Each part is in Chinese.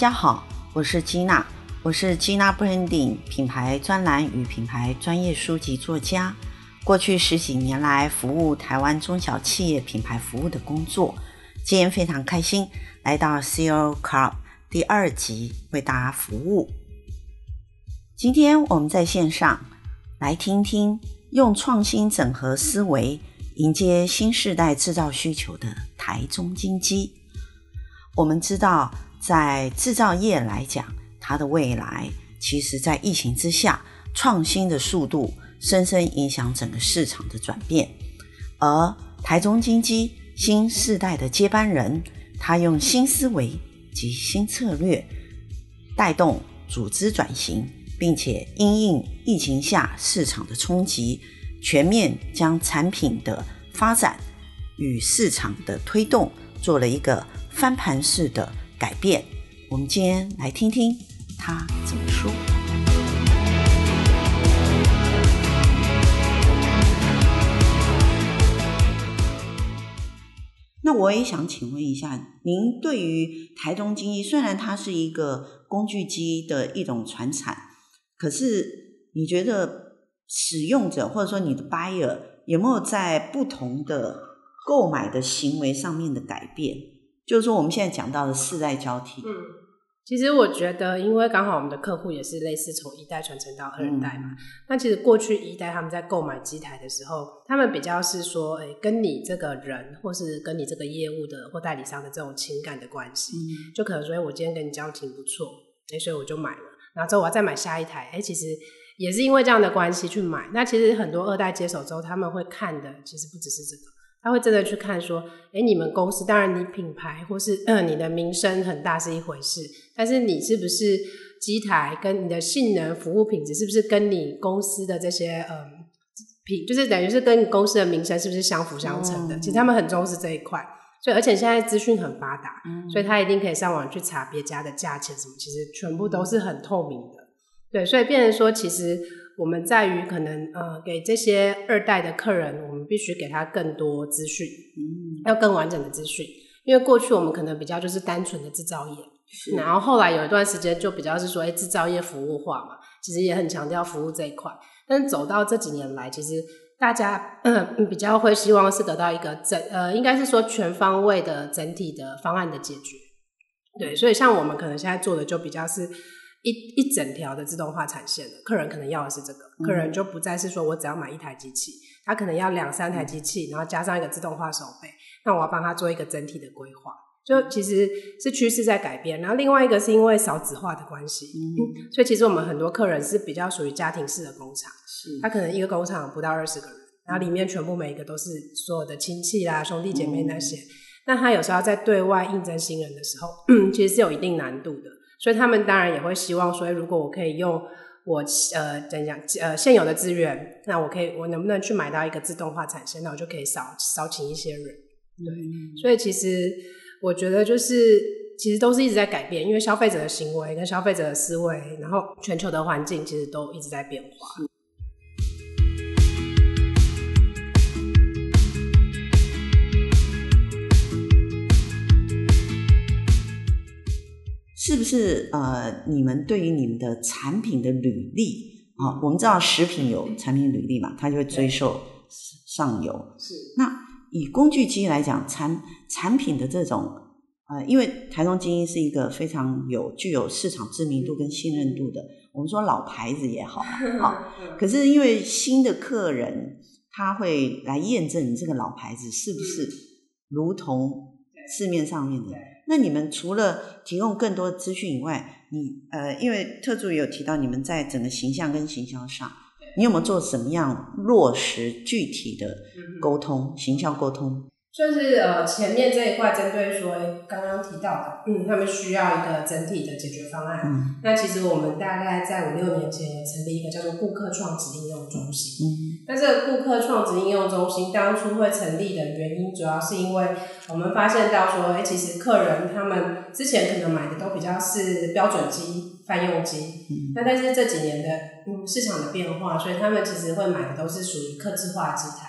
大家好，我是吉娜，我是吉娜 Branding 品牌专栏与品牌专业书籍作家。过去十几年来，服务台湾中小企业品牌服务的工作，今天非常开心来到 CEO Club 第二集为大家服务。今天我们在线上来听听用创新整合思维迎接新世代制造需求的台中精机。我们知道。在制造业来讲，它的未来其实，在疫情之下，创新的速度深深影响整个市场的转变。而台中精机新世代的接班人，他用新思维及新策略带动组织转型，并且因应疫情下市场的冲击，全面将产品的发展与市场的推动做了一个翻盘式的改变，我们今天来听听他怎么说。那我也想请问一下，您对于台中精一，虽然它是一个工具机的一种传产，可是你觉得使用者或者说你的 buyer 有没有在不同的购买的行为上面的改变？就是说，我们现在讲到的世代交替。嗯，其实我觉得，因为刚好我们的客户也是类似从一代传承到二代嘛。嗯、那其实过去一代他们在购买机台的时候，他们比较是说，哎，跟你这个人，或是跟你这个业务的或代理商的这种情感的关系，嗯、就可能说，哎，我今天跟你交情不错，哎，所以我就买了。然后之后我要再买下一台，哎，其实也是因为这样的关系去买。那其实很多二代接手之后，他们会看的，其实不只是这个。他会真的去看说，诶，你们公司当然你品牌或是嗯你的名声很大是一回事，但是你是不是机台跟你的性能服务品质是不是跟你公司的这些嗯品，就是等于是跟你公司的名声是不是相辅相成的？嗯、其实他们很重视这一块，所以而且现在资讯很发达，嗯、所以他一定可以上网去查别家的价钱什么，其实全部都是很透明的。对，所以变成说其实。我们在于可能呃，给这些二代的客人，我们必须给他更多资讯，嗯，要更完整的资讯。因为过去我们可能比较就是单纯的制造业，然后后来有一段时间就比较是说，哎，制造业服务化嘛，其实也很强调服务这一块。但是走到这几年来，其实大家嗯比较会希望是得到一个整呃，应该是说全方位的整体的方案的解决。对，所以像我们可能现在做的就比较是。一一整条的自动化产线的客人可能要的是这个，嗯、客人就不再是说我只要买一台机器，他可能要两三台机器，然后加上一个自动化手背，那我要帮他做一个整体的规划，就其实是趋势在改变。然后另外一个是因为少子化的关系，嗯、所以其实我们很多客人是比较属于家庭式的工厂，是他可能一个工厂不到二十个人，然后里面全部每一个都是所有的亲戚啦、兄弟姐妹那些，嗯、那他有时候在对外应征新人的时候，其实是有一定难度的。所以他们当然也会希望说，如果我可以用我呃怎样呃现有的资源，那我可以我能不能去买到一个自动化产生，那我就可以少少请一些人。对，嗯、所以其实我觉得就是其实都是一直在改变，因为消费者的行为跟消费者的思维，然后全球的环境其实都一直在变化。是不是呃，你们对于你们的产品的履历啊、哦，我们知道食品有产品履历嘛，它就会追溯上游。是。那以工具机来讲，产产品的这种呃，因为台中精英是一个非常有具有市场知名度跟信任度的，我们说老牌子也好，好、哦。可是因为新的客人他会来验证你这个老牌子是不是如同市面上面的。那你们除了提供更多的资讯以外，你呃，因为特助也有提到你们在整个形象跟行销上，你有没有做什么样落实具体的沟通、行销沟通？就是呃，前面这一块针对说刚刚提到的，嗯，他们需要一个整体的解决方案。嗯，那其实我们大概在五六年前也成立一个叫做顾客创值应用中心。嗯，那这个顾客创值应用中心当初会成立的原因，主要是因为我们发现到说，哎，其实客人他们之前可能买的都比较是标准机、泛用机，嗯，那但是这几年的嗯市场的变化，所以他们其实会买的都是属于客制化机台。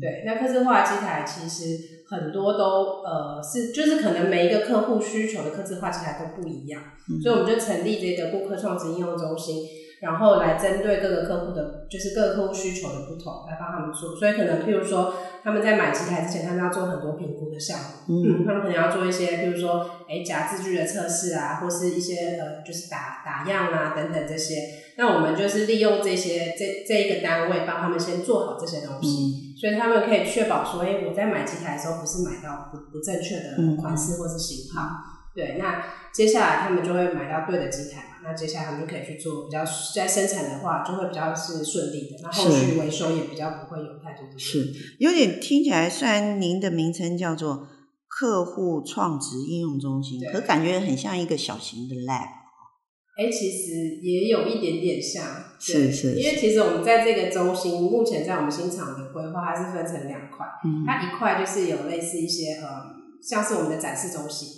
对，那客制化机台其实很多都呃是就是可能每一个客户需求的客制化机台都不一样，嗯、所以我们就成立这个顾客创新应用中心。然后来针对各个客户的，就是各个客户需求的不同，来帮他们做。所以可能，譬如说，他们在买机台之前，他们要做很多评估的项目。嗯，他们可能要做一些，譬如说，哎，夹字据的测试啊，或是一些呃，就是打打样啊等等这些。那我们就是利用这些这这一个单位，帮他们先做好这些东西，嗯、所以他们可以确保说，哎，我在买机台的时候，不是买到不不正确的款式或是型号。嗯、对，那接下来他们就会买到对的机台嘛。那接下来他们就可以去做比较，在生产的话就会比较是顺利的，那后续维修也比较不会有太多的事。是有点听起来，虽然您的名称叫做客户创值应用中心，可感觉很像一个小型的 lab。哎、欸，其实也有一点点像，是是，是。因为其实我们在这个中心，目前在我们新厂的规划，它是分成两块，嗯、它一块就是有类似一些呃，像是我们的展示中心。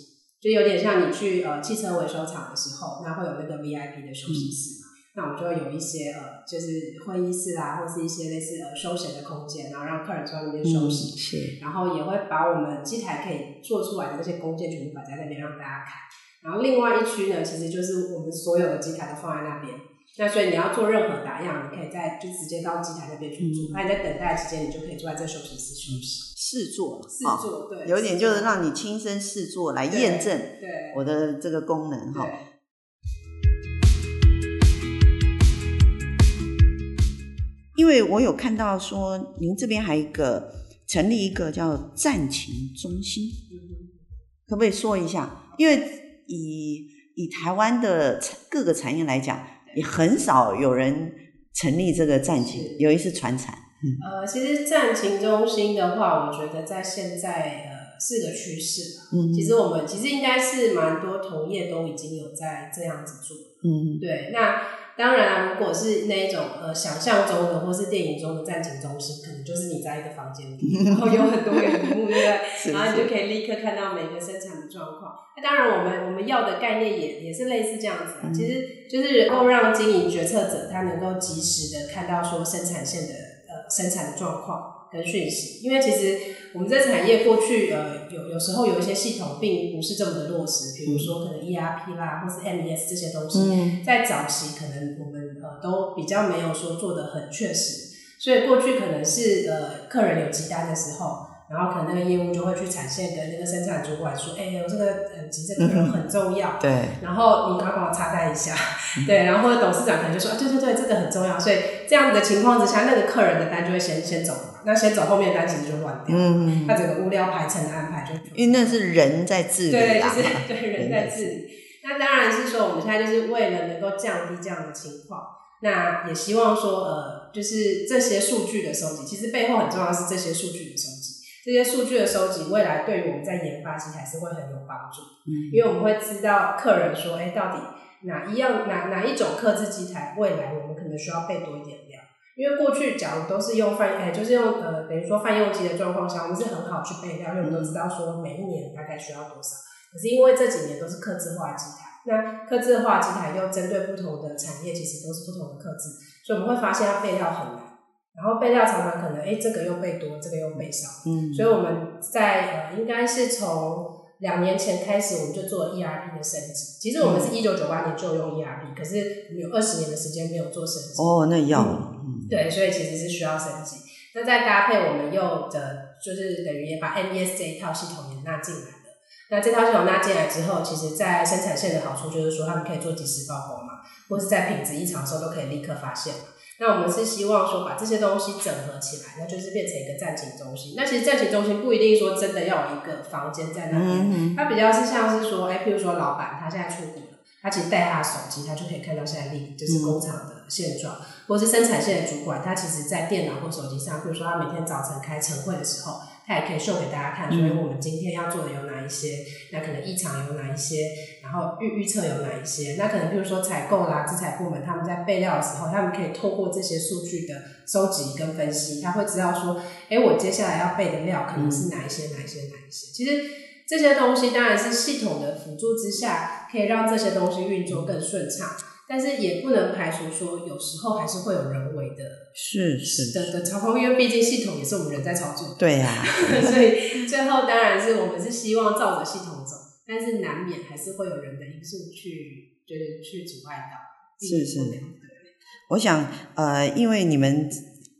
就有点像你去呃汽车维修厂的时候，那会有那个 VIP 的休息室嘛，嗯、那我们就会有一些呃就是会议室啊，或是一些类似呃休闲的空间，然后让客人坐在那边休息。嗯、是。然后也会把我们机台可以做出来的那些工件全部摆在那边让大家看。然后另外一区呢，其实就是我们所有的机台都放在那边。那所以你要做任何打样，你可以在就直接到机台那边去做。那、嗯、你在等待期间，你就可以坐在这休息室休息。试做，试做，对，有点就是让你亲身试做来验证，对我的这个功能哈。因为我有看到说，您这边还有一个成立一个叫战情中心，可不可以说一下？因为以以台湾的各个产业来讲，也很少有人成立这个战情，尤其是船产。呃，其实战情中心的话，我觉得在现在呃是个趋势吧。嗯，其实我们其实应该是蛮多同业都已经有在这样子做。嗯，对。那当然，如果是那一种呃想象中的或是电影中的战情中心，可能就是你在一个房间里，然后有很多个屏幕，对不对？然后你就可以立刻看到每个生产的状况。那当然，我们我们要的概念也也是类似这样子啊。嗯，其实就是能够让经营决策者他能够及时的看到说生产线的呃。生产的状况跟讯息，因为其实我们这产业过去呃有有时候有一些系统并不是这么的落实，比如说可能 ERP 啦或是 MES 这些东西，嗯、在早期可能我们呃都比较没有说做的很确实，所以过去可能是呃客人有急单的时候。然后可能那个业务就会去产线跟那个生产主管说：“哎、欸，我这个很急，这个人很重要。嗯”对。然后你赶快帮我插单一下。嗯、对。然后或者董事长可能就说：“啊，对对对，这个很重要。”所以这样子的情况之下，那个客人的单就会先先走嘛。那先走，后面的单其实就乱掉。嗯。嗯。那整个物料排程的安排就。因为那是人在治理。对，就是对人在治理。那当然是说，我们现在就是为了能够降低这样的情况，那也希望说，呃，就是这些数据的收集，其实背后很重要的是这些数据的收集。这些数据的收集，未来对于我们在研发机台是会很有帮助。嗯，因为我们会知道客人说，哎，到底哪一样、哪哪一种客制机台，未来我们可能需要备多一点料。因为过去假如都是用泛，哎，就是用呃，等于说泛用机的状况下，我们是很好去备料，因为我们都知道说每一年大概需要多少。可是因为这几年都是客制化机台，那刻字化机台又针对不同的产业，其实都是不同的刻字，所以我们会发现要备料很难。然后备料常常可能，哎，这个又备多，这个又备少。嗯，所以我们在呃，应该是从两年前开始，我们就做了 ERP 的升级。其实我们是一九九八年就用 ERP，可是我们有二十年的时间没有做升级。哦，那要。嗯，对，所以其实是需要升级。那再搭配我们又的，就是等于也把 MES 这一套系统也纳进来了。那这套系统纳进来之后，其实在生产线的好处就是说，他们可以做及时报告嘛，或是在品质异常的时候都可以立刻发现。那我们是希望说把这些东西整合起来，那就是变成一个战情中心。那其实战情中心不一定说真的要有一个房间在那边，它比较是像是说，哎，譬如说老板他现在出国了，他其实带他的手机，他就可以看到现在立就是工厂的现状，嗯、或是生产线的主管，他其实在电脑或手机上，譬如说他每天早晨开晨会的时候。它也可以秀给大家看，所以我们今天要做的有哪一些？那可能异常有哪一些？然后预预测有哪一些？那可能比如说采购啦、制材部门他们在备料的时候，他们可以透过这些数据的收集跟分析，他会知道说，哎，我接下来要备的料可能是哪一些、哪一些、哪一些。其实这些东西当然是系统的辅助之下，可以让这些东西运作更顺畅。但是也不能排除说有时候还是会有人为的，是是的的操控，因为毕竟系统也是我们人在操作。对呀、啊，所以最后当然是我们是希望照着系统走，但是难免还是会有人的因素去就是去阻碍到。是是，我想呃，因为你们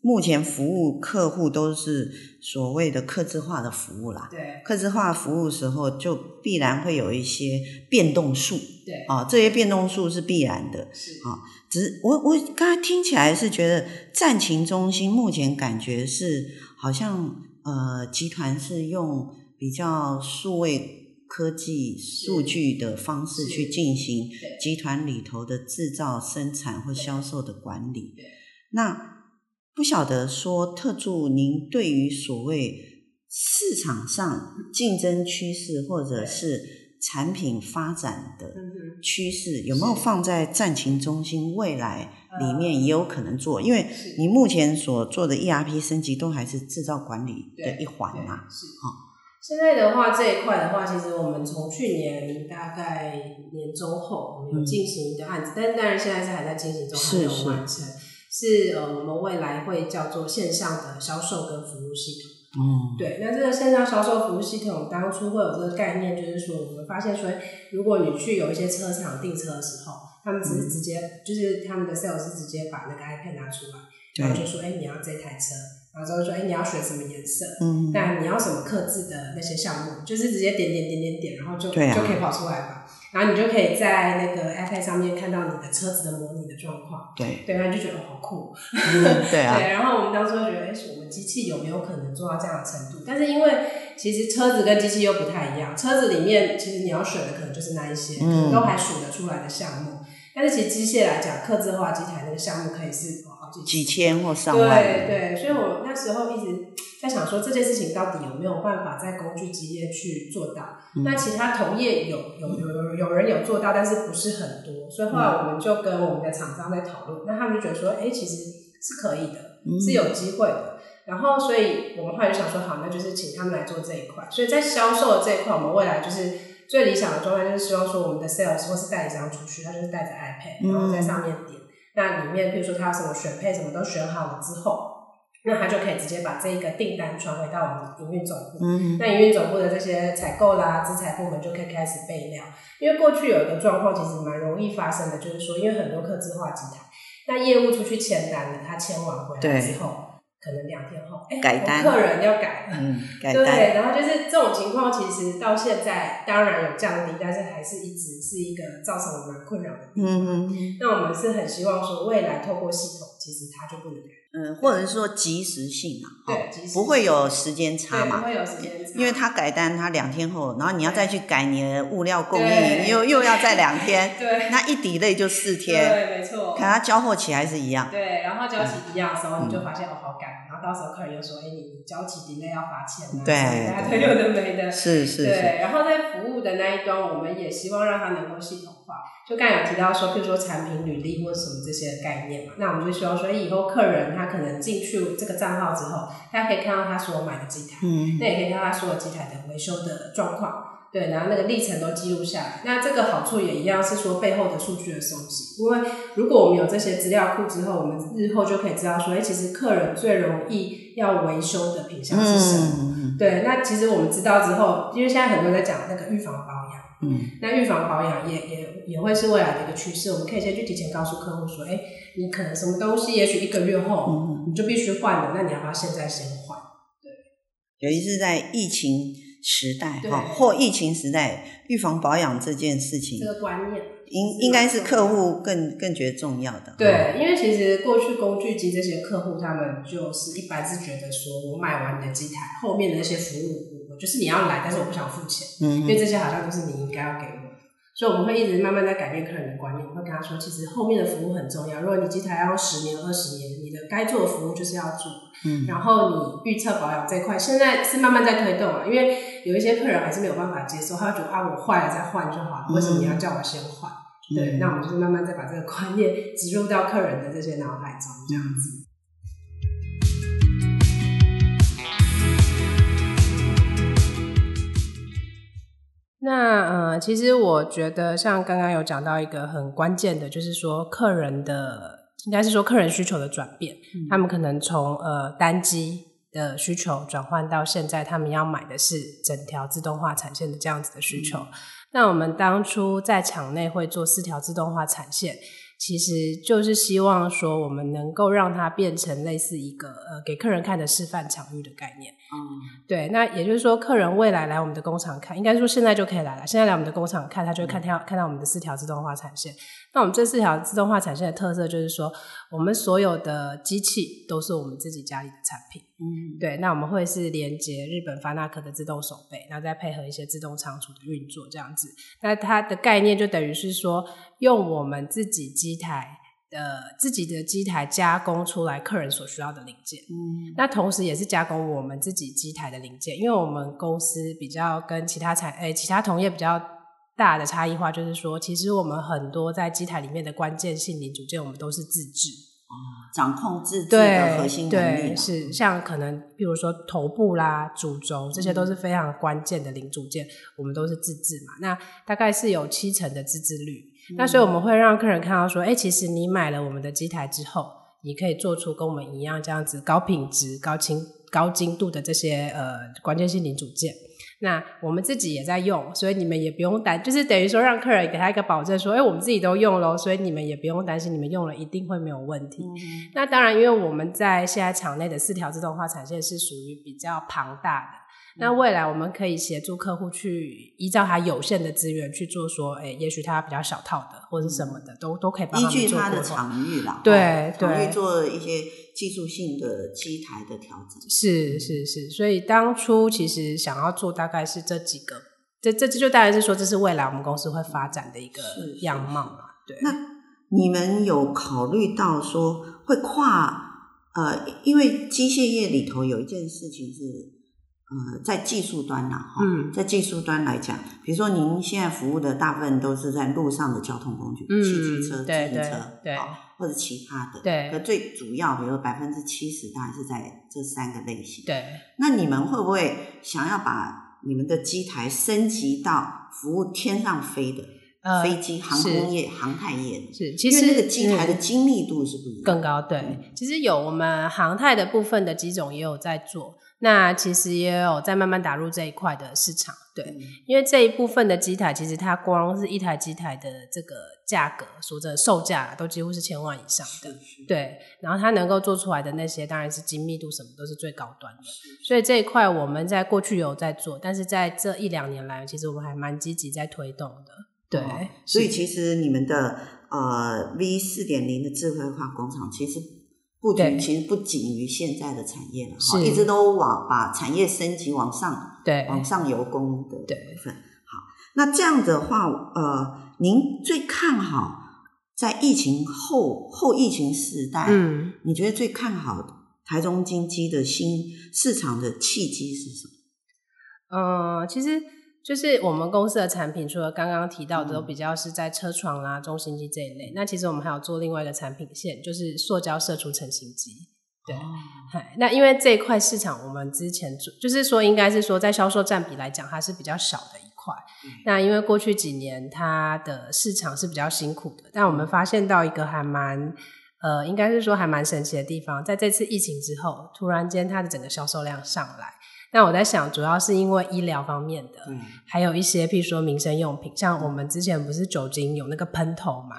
目前服务客户都是所谓的客制化的服务啦，对，客制化服务的时候就必然会有一些变动数，对，啊，这些变动数是必然的，是。啊，只是我我刚才听起来是觉得战情中心目前感觉是好像呃集团是用比较数位。科技数据的方式去进行集团里头的制造、生产或销售的管理。那不晓得说特助，您对于所谓市场上竞争趋势或者是产品发展的趋势，有没有放在战情中心未来里面也有可能做？因为你目前所做的 ERP 升级都还是制造管理的一环嘛，是。啊。现在的话，这一块的话，其实我们从去年大概年中后，我们有进行一个案子，嗯、但是当然现在是还在进行中，还没有完成。是，呃，我们未来会叫做线上的销售跟服务系统。嗯，对。那这个线上销售服务系统当初会有这个概念，就是说我们发现说，如果你去有一些车厂订车的时候，他们只是直接、嗯、就是他们的 sales 是直接把那个 iPad 拿出来，然后就说，哎、欸，你要这台车。然后之后说，哎，你要选什么颜色？嗯，那你要什么刻制的那些项目，就是直接点点点点点，然后就、啊、就可以跑出来吧。然后你就可以在那个 iPad 上面看到你的车子的模拟的状况。对，对，然后就觉得好酷。嗯、对啊。对，然后我们当时就觉得，哎，我们机器有没有可能做到这样的程度？但是因为其实车子跟机器又不太一样，车子里面其实你要选的可能就是那一些，嗯、都还数得出来的项目。但是其实机械来讲，刻字化机台那个项目可以是。几千或上万，对对，所以我那时候一直在想说，这件事情到底有没有办法在工具机业去做到？嗯、那其他同业有有有有有人有做到，但是不是很多，所以后来我们就跟我们的厂商在讨论，那他们就觉得说，哎，其实是可以的，是有机会的。然后，所以我们后来就想说，好，那就是请他们来做这一块。所以在销售的这一块，我们未来就是最理想的状态，就是希望说，我们的 sales 或是代理商出去，他就是带着 iPad，然后在上面点。那里面，比如说他有什么选配，什么都选好了之后，那他就可以直接把这一个订单传回到我们营运总部。嗯，那营运总部的这些采购啦、资材部门就可以开始备料。因为过去有一个状况，其实蛮容易发生的，就是说，因为很多客制化机台，那业务出去签单了，他签完回来之后。可能两天后，哎，改单，客人要改，嗯，改单，对，然后就是这种情况，其实到现在当然有降低，但是还是一直是一个造成我们困扰的地方。嗯嗯，那我们是很希望说，未来透过系统，其实它就不能改。嗯，或者是说及时性啊，对，不会有时间差嘛，不会有时间差，因为他改单，他两天后，然后你要再去改你的物料供应，又又要再两天，对，那一 delay 就四天，对，没错，看他交货期还是一样，对，然后交期一样的时候，你就发现哦，好赶，然后到时候客人又说，哎，你交期 delay 要罚钱，对，大家都有的没的，是是，对，然后在服务的那一端，我们也希望让他能够系统化，就刚才有提到说，比如说产品履历或什么这些概念嘛，那我们就希望说，以后客人他可能进去。这个账号之后，大家可以看到他所买的机台，嗯，那也可以看到他所有机台的维修的状况，对，然后那个历程都记录下来。那这个好处也一样是说背后的数据的收集，因为如果我们有这些资料库之后，我们日后就可以知道说，哎，其实客人最容易要维修的品项是什么？嗯，对，那其实我们知道之后，因为现在很多人在讲那个预防保养，嗯，那预防保养也也也会是未来的一个趋势，我们可以先去提前告诉客户说，哎。你可能什么东西，也许一个月后，嗯、你就必须换了，那你要不要现在先换？对，尤其是在疫情时代哈，或疫情时代，预防保养这件事情，这个观念应应该是客户更更觉得重要的。对，因为其实过去工具机这些客户，他们就是一般是觉得说，我买完你的机台，后面的那些服务，就是你要来，但是我不想付钱，嗯，因为这些好像都是你应该要给我。所以我们会一直慢慢在改变客人的观念，我会跟他说，其实后面的服务很重要。如果你机台要十年、二十年，你的该做的服务就是要做。嗯，然后你预测保养这块，现在是慢慢在推动啊，因为有一些客人还是没有办法接受，他会觉得啊，我坏了再换就好了，为什么你要叫我先换？嗯、对，那我们就是慢慢再把这个观念植入到客人的这些脑海中，这样子。那呃，其实我觉得像刚刚有讲到一个很关键的，就是说客人的应该是说客人需求的转变，嗯、他们可能从呃单机的需求转换到现在，他们要买的是整条自动化产线的这样子的需求。嗯、那我们当初在厂内会做四条自动化产线。其实就是希望说，我们能够让它变成类似一个呃，给客人看的示范场域的概念。嗯，对。那也就是说，客人未来来我们的工厂看，应该说现在就可以来了。现在来我们的工厂看，他就会看到、嗯、看到我们的四条自动化产线。那我们这四条自动化产线的特色就是说，我们所有的机器都是我们自己家里的产品。嗯，对。那我们会是连接日本发那克的自动手背，然后再配合一些自动仓储的运作，这样子。那它的概念就等于是说。用我们自己机台的自己的机台加工出来客人所需要的零件，嗯，那同时也是加工我们自己机台的零件，因为我们公司比较跟其他产诶、欸、其他同业比较大的差异化，就是说，其实我们很多在机台里面的关键性零组件，我们都是自制，哦，掌控自制的核心能力，对，对，是像可能比如说头部啦、主轴这些都是非常关键的零组件，嗯，我们都是自制嘛，那大概是有七成的自制率。那所以我们会让客人看到说，哎，其实你买了我们的机台之后，你可以做出跟我们一样这样子高品质、高清、高精度的这些呃关键性零组件。那我们自己也在用，所以你们也不用担，就是等于说让客人给他一个保证，说，哎，我们自己都用咯，所以你们也不用担心，你们用了一定会没有问题。嗯、那当然，因为我们在现在厂内的四条自动化产线是属于比较庞大的。那未来我们可以协助客户去依照他有限的资源去做，说，哎，也许他比较小套的或者什么的，都都可以帮他们做。依据他的场域啦，对对，场域做一些技术性的机台的调整。是是是，所以当初其实想要做大概是这几个，这这这就大概是说，这是未来我们公司会发展的一个样貌嘛。对。那你们有考虑到说会跨呃，因为机械业里头有一件事情是。呃，在技术端呐，哈、嗯，在技术端来讲，比如说您现在服务的大部分都是在路上的交通工具，嗯，汽机车、自行车，对，或者其他的，对。可最主要，比如说百分之七十，当然是在这三个类型，对。那你们会不会想要把你们的机台升级到服务天上飞的？呃，飞机、航空业、航太业是，其实那个机台的精密度是不是更高？对，嗯、其实有我们航太的部分的机种也有在做，那其实也有在慢慢打入这一块的市场。对，嗯、因为这一部分的机台，其实它光是一台机台的这个价格，说的售价都几乎是千万以上的。对，然后它能够做出来的那些，当然是精密度什么都是最高端的。所以这一块我们在过去有在做，但是在这一两年来，其实我们还蛮积极在推动的。对、哦，所以其实你们的呃 V 四点零的智慧化工厂，其实不仅其实不仅于现在的产业了，哈，一直都往把产业升级往上，对，往上游攻的部分。好，那这样的话，呃，您最看好在疫情后后疫情时代，嗯，你觉得最看好台中经济的新市场的契机是什么？呃，其实。就是我们公司的产品，除了刚刚提到的，都比较是在车床啦、啊、中型机这一类。那其实我们还有做另外一个产品线，就是塑胶射出成型机。对，哦、那因为这一块市场，我们之前做，就是说应该是说在销售占比来讲，它是比较小的一块。嗯、那因为过去几年它的市场是比较辛苦的，但我们发现到一个还蛮呃，应该是说还蛮神奇的地方，在这次疫情之后，突然间它的整个销售量上来。那我在想，主要是因为医疗方面的，嗯、还有一些，譬如说民生用品，像我们之前不是酒精有那个喷头嘛？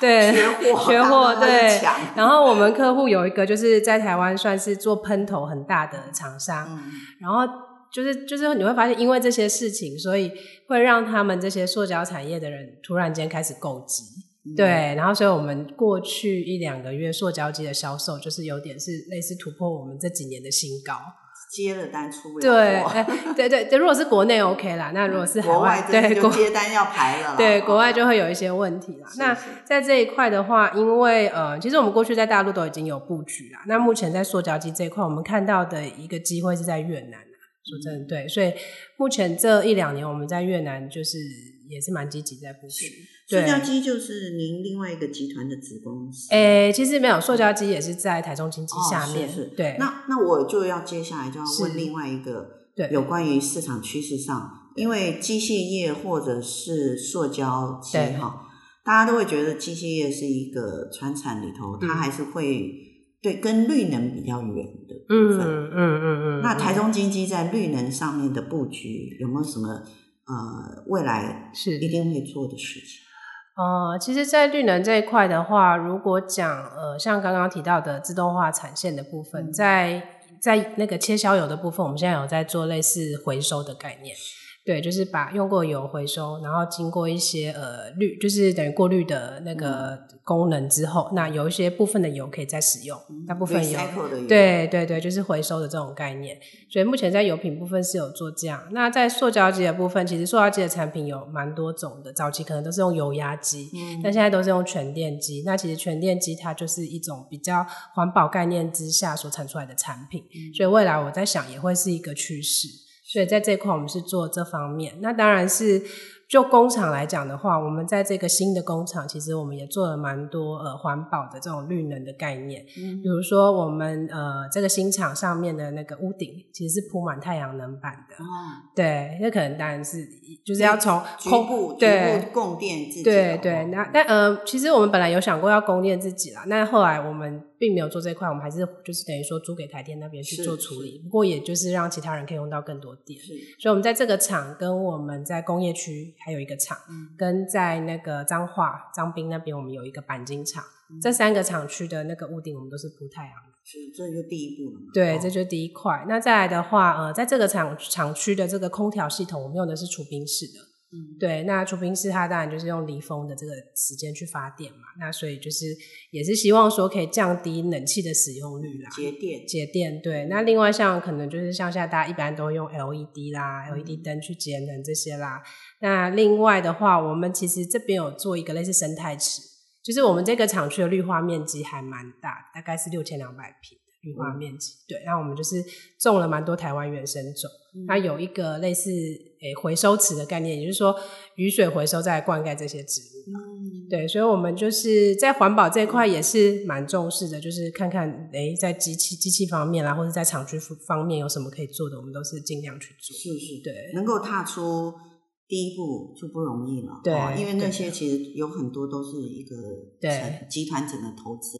对，缺货，缺货，对。然后我们客户有一个，就是在台湾算是做喷头很大的厂商，嗯、然后就是就是你会发现，因为这些事情，所以会让他们这些塑胶产业的人突然间开始购机，嗯、对。然后，所以我们过去一两个月塑胶机的销售，就是有点是类似突破我们这几年的新高。接了单出不了对，哎，对对对，如果是国内 OK 啦，那如果是海外，国外对，接单要排了，对，国外就会有一些问题啦。那在这一块的话，因为呃，其实我们过去在大陆都已经有布局啦。那目前在塑胶机这一块，我们看到的一个机会是在越南。说真的，对，所以目前这一两年我们在越南就是也是蛮积极在布局。塑胶机就是您另外一个集团的子公司。诶，其实没有，塑胶机也是在台中经济下面。哦、是是对，那那我就要接下来就要问另外一个，对，有关于市场趋势上因为机械业或者是塑胶机哈，大家都会觉得机械业是一个传产里头，它还是会对跟绿能比较远的部分。嗯嗯嗯嗯。那台中经济在绿能上面的布局有没有什么呃未来是一定会做的事情？呃，其实，在绿能这一块的话，如果讲呃，像刚刚提到的自动化产线的部分，在在那个切削油的部分，我们现在有在做类似回收的概念。对，就是把用过油回收，然后经过一些呃滤，就是等于过滤的那个功能之后，嗯、那有一些部分的油可以再使用，大、嗯、部分油，油对对对，就是回收的这种概念。所以目前在油品部分是有做这样。那在塑胶机的部分，其实塑胶机的产品有蛮多种的，早期可能都是用油压机，嗯，但现在都是用全电机。那其实全电机它就是一种比较环保概念之下所产出来的产品，嗯、所以未来我在想也会是一个趋势。所以在这一块，我们是做这方面。那当然是。就工厂来讲的话，我们在这个新的工厂，其实我们也做了蛮多呃环保的这种绿能的概念。嗯，比如说我们呃这个新厂上面的那个屋顶，其实是铺满太阳能板的。哦，对，那可能当然是就是要从空对供电自己。对对，那但呃其实我们本来有想过要供电自己啦，那后来我们并没有做这块，我们还是就是等于说租给台电那边去做处理。不过也就是让其他人可以用到更多电。所以我们在这个厂跟我们在工业区。还有一个厂，跟在那个彰化彰滨那边，我们有一个钣金厂，嗯，这三个厂区的那个屋顶，我们都是铺太阳的。是，这就第一步了。对，这就是第一块。那再来的话，呃，在这个厂厂区的这个空调系统，我们用的是除冰式的。嗯，对，那除冰室它当然就是用离峰的这个时间去发电嘛，那所以就是也是希望说可以降低冷气的使用率啦，节电，节电，对。那另外像可能就是像现在大家一般都用 LED 啦、嗯、LED 灯去节能这些啦。那另外的话，我们其实这边有做一个类似生态池，就是我们这个厂区的绿化面积还蛮大，大概是六千两百平。绿化面积、嗯、对，然后我们就是种了蛮多台湾原生种，嗯、它有一个类似诶、欸、回收池的概念，也就是说雨水回收再来灌溉这些植物。嗯，对，所以我们就是在环保这一块也是蛮重视的，就是看看诶、欸、在机器机器方面啦，或者在厂区方面有什么可以做的，我们都是尽量去做。是是，对，能够踏出第一步就不容易了。对，哦、因为那些其实有很多都是一个对集团整个投资。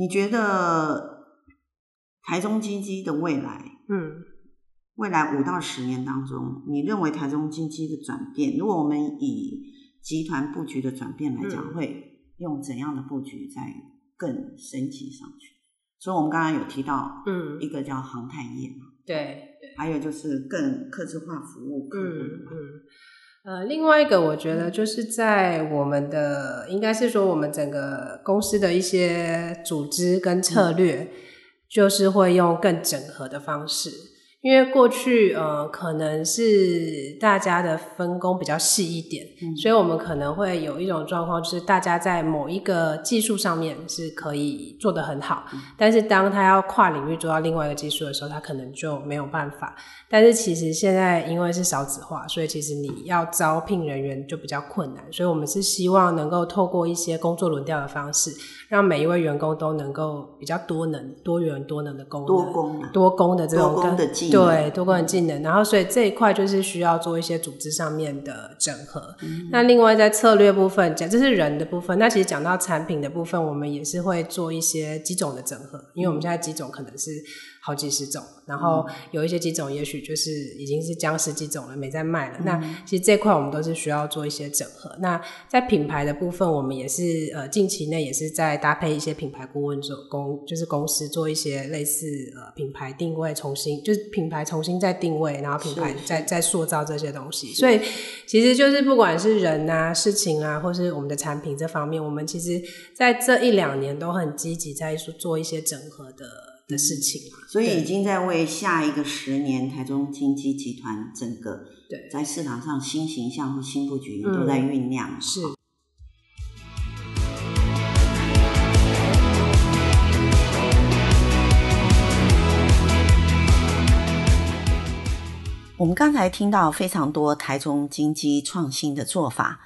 你觉得台中精机的未来，嗯，未来五到十年当中，你认为台中精机的转变，如果我们以集团布局的转变来讲，嗯、会用怎样的布局再更升级上去？所以，我们刚刚有提到，嗯，一个叫航太业嘛，对、嗯，还有就是更客制化服务客户，嗯嗯。呃，另外一个我觉得就是在我们的，应该是说我们整个公司的一些组织跟策略，就是会用更整合的方式。因为过去呃可能是大家的分工比较细一点，嗯，所以我们可能会有一种状况，就是大家在某一个技术上面是可以做得很好，嗯，但是当他要跨领域做到另外一个技术的时候，他可能就没有办法。但是其实现在因为是少子化，所以其实你要招聘人员就比较困难，所以我们是希望能够透过一些工作轮调的方式，让每一位员工都能够比较多能、多元、多能的功能，多工、啊、多工的这种多工的技能，对，多功能技能。然后，所以这一块就是需要做一些组织上面的整合。嗯、那另外在策略部分讲，这是人的部分。那其实讲到产品的部分，我们也是会做一些机种的整合，因为我们现在机种可能是。好几十种，然后有一些几种也许就是已经是僵尸几种了，没在卖了。嗯、那其实这块我们都是需要做一些整合。那在品牌的部分，我们也是呃近期内也是在搭配一些品牌顾问做公，就是公司做一些类似呃品牌定位重新，就是品牌重新再定位，然后品牌再再塑造这些东西。所以其实就是不管是人啊、事情啊，或是我们的产品这方面，我们其实在这一两年都很积极在做一些整合的。的事情，所以已经在为下一个十年台中经济集团整个对在市场上新形象和新布局都在酝酿。嗯、是。我们刚才听到非常多台中经济创新的做法，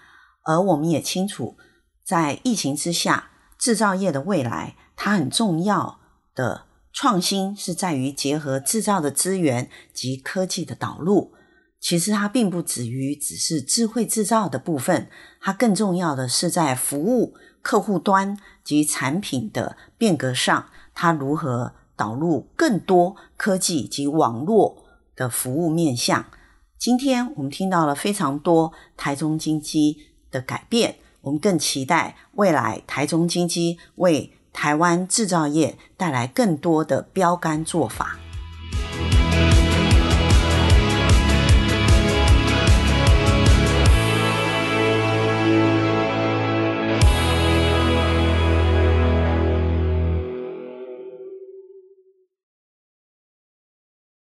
而我们也清楚，在疫情之下。制造业的未来，它很重要的创新是在于结合制造的资源及科技的导入。其实它并不止于只是智慧制造的部分，它更重要的是在服务客户端及产品的变革上，它如何导入更多科技及网络的服务面向。今天我们听到了非常多台中经济的改变，我们更期待未来台中经济为台湾制造业带来更多的标杆做法。